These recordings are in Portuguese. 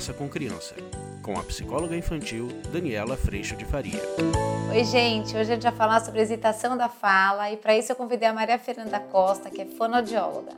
Conversa com Criança, com a psicóloga infantil Daniela Freixo de Faria. Oi, gente. Hoje a gente vai falar sobre hesitação da fala e para isso eu convidei a Maria Fernanda Costa, que é fonoaudióloga.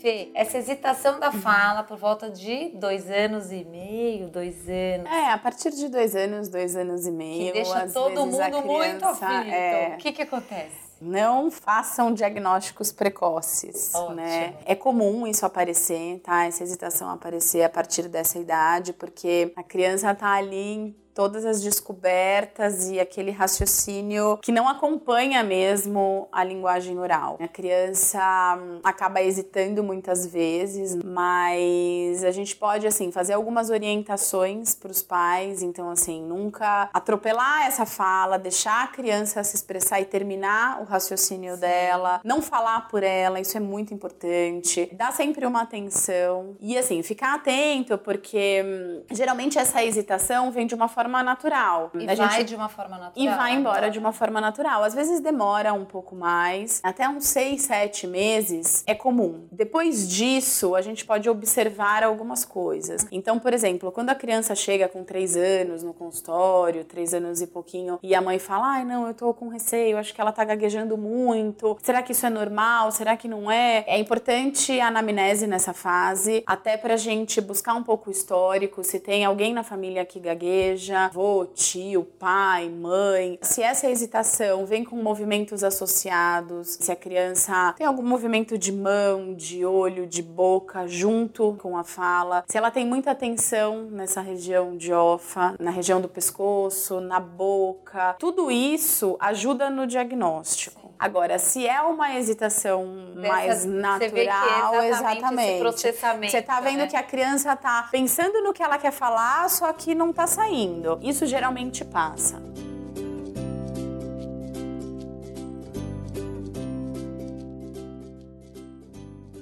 Fê, essa hesitação da fala por volta de dois anos e meio, dois anos. É, a partir de dois anos, dois anos e meio. Que deixa todo mundo criança, muito aflito. É, O que, que acontece? não façam diagnósticos precoces, Ótimo. né? É comum isso aparecer, tá? Essa hesitação aparecer a partir dessa idade, porque a criança tá ali todas as descobertas e aquele raciocínio que não acompanha mesmo a linguagem oral. A criança hum, acaba hesitando muitas vezes, mas a gente pode assim fazer algumas orientações para os pais, então assim, nunca atropelar essa fala, deixar a criança se expressar e terminar o raciocínio dela, não falar por ela, isso é muito importante. Dar sempre uma atenção e assim, ficar atento porque hum, geralmente essa hesitação vem de uma forma natural. E A vai gente- de uma forma natural. e vai embora de uma forma natural. Às vezes demora um pouco mais, até uns seis, sete meses é comum. Depois disso, a gente pode observar algumas coisas. Então, por exemplo, quando a criança chega com três anos no consultório, três anos e pouquinho, e a mãe fala: ai, não, eu tô com receio, acho que ela tá gaguejando muito. Será que isso é normal? Será que não é? É importante a anamnese nessa fase, até pra gente buscar um pouco o histórico, se tem alguém na família que gagueja, avô, tio, pai, mãe. Se essa hesitação vem com movimentos associados, se a criança tem algum movimento de mão, de olho, de boca junto com a fala, se ela tem muita tensão nessa região de ofa, na região do pescoço, na boca, tudo isso ajuda no diagnóstico. Agora, se é uma hesitação Dessa- mais você natural, é exatamente exatamente. processamento, Você tá vendo né? que a criança tá pensando no que ela quer falar, só que não tá saindo. Isso geralmente passa.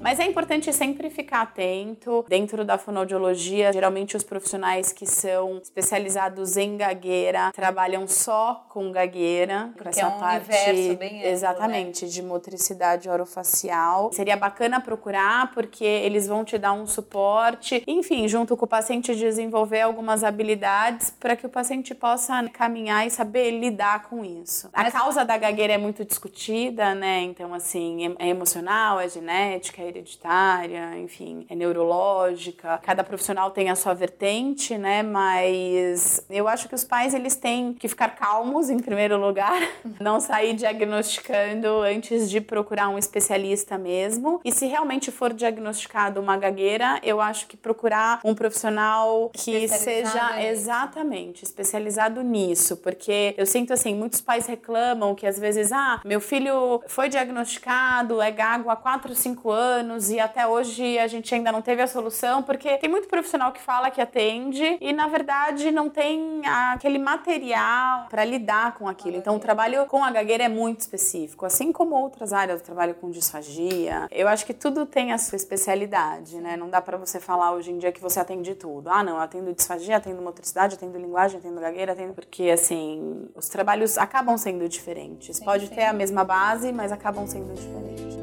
Mas é importante sempre ficar atento. Dentro da fonoaudiologia, geralmente os profissionais que são especializados em gagueira trabalham só com gagueira, com essa é um parte bem amplo, né? exatamente de motricidade orofacial. Seria bacana procurar porque eles vão te dar um suporte, enfim, junto com o paciente desenvolver algumas habilidades para que o paciente possa caminhar e saber lidar com isso. A Mas- causa da gagueira é muito discutida, né? Então assim, é é emocional, é genética, é hereditária, enfim, é neurológica. Cada profissional tem a sua vertente, né? Mas eu acho que os pais eles têm que ficar calmos em primeiro lugar, não sair diagnosticando antes de procurar um especialista mesmo. E se realmente for diagnosticado uma gagueira, eu acho que procurar um profissional que seja exatamente especializado nisso, porque eu sinto assim, muitos pais reclamam que às vezes, ah, meu filho foi diagnosticado, é gago há 4, 5 anos e até hoje a gente ainda não teve a solução, porque tem muito profissional que fala que atende e na verdade não tem aquele material para lidar com aquilo. Então o trabalho com a gagueira é muito específico, assim como outras áreas, o trabalho com disfagia. Eu acho que tudo tem a sua especialidade, né? Não dá para você falar hoje em dia que você atende tudo. Ah, não, eu atendo disfagia, atendo motricidade, atendo linguagem, atendo gagueira, atendo porque assim, os trabalhos acabam sendo diferentes. Pode sim. ter a mesma base, mas acabam sendo diferentes.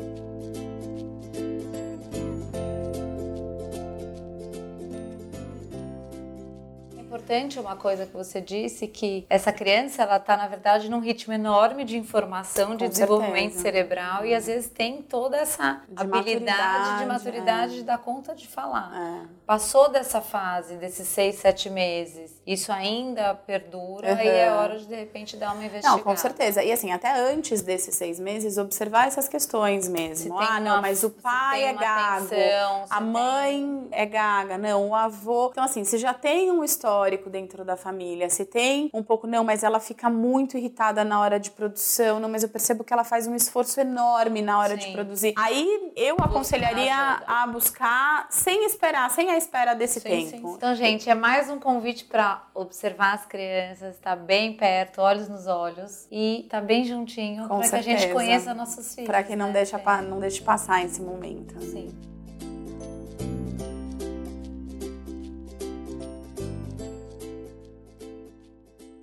Importante uma coisa que você disse, que essa criança, ela tá, na verdade, num ritmo enorme de informação, de Com desenvolvimento certeza. cerebral, e às vezes tem toda essa De habilidade de maturidade, maturidade é. de dar conta de falar. É. Passou dessa fase, desses seis, sete meses, isso ainda perdura e é hora de, de repente, dar uma investigada. Não, com certeza. E assim, até antes desses seis meses, observar essas questões Se mesmo. tem Ah, não, uma- mas o se pai tem é gago. atenção, se A tem- mãe é gaga, não, o avô. Então, assim, se já tem um histórico dentro da família, se tem um pouco, não, mas ela fica muito irritada na hora de produção, não, mas eu percebo que ela faz um esforço enorme na hora Sim. de produzir. Aí eu aconselharia ajuda. a buscar sem esperar, sem a espera desse Sim, tempo. sim. Então, gente, é mais um convite para observar as crianças, estar bem perto, olhos nos olhos e estar bem juntinho para que a gente conheça nossos filhos. Pra que não, né, deixa, não deixe passar esse momento. Sim.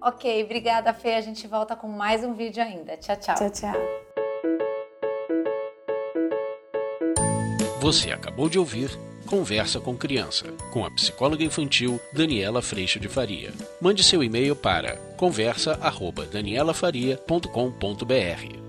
Ok, obrigada, Fê. A gente volta com mais um vídeo ainda. Tchau, tchau. Tchau, tchau. Você acabou de ouvir Conversa com Criança, com a psicóloga infantil Daniela Freixo de Faria. Mande seu e-mail para conversa.danielafaria.com.br.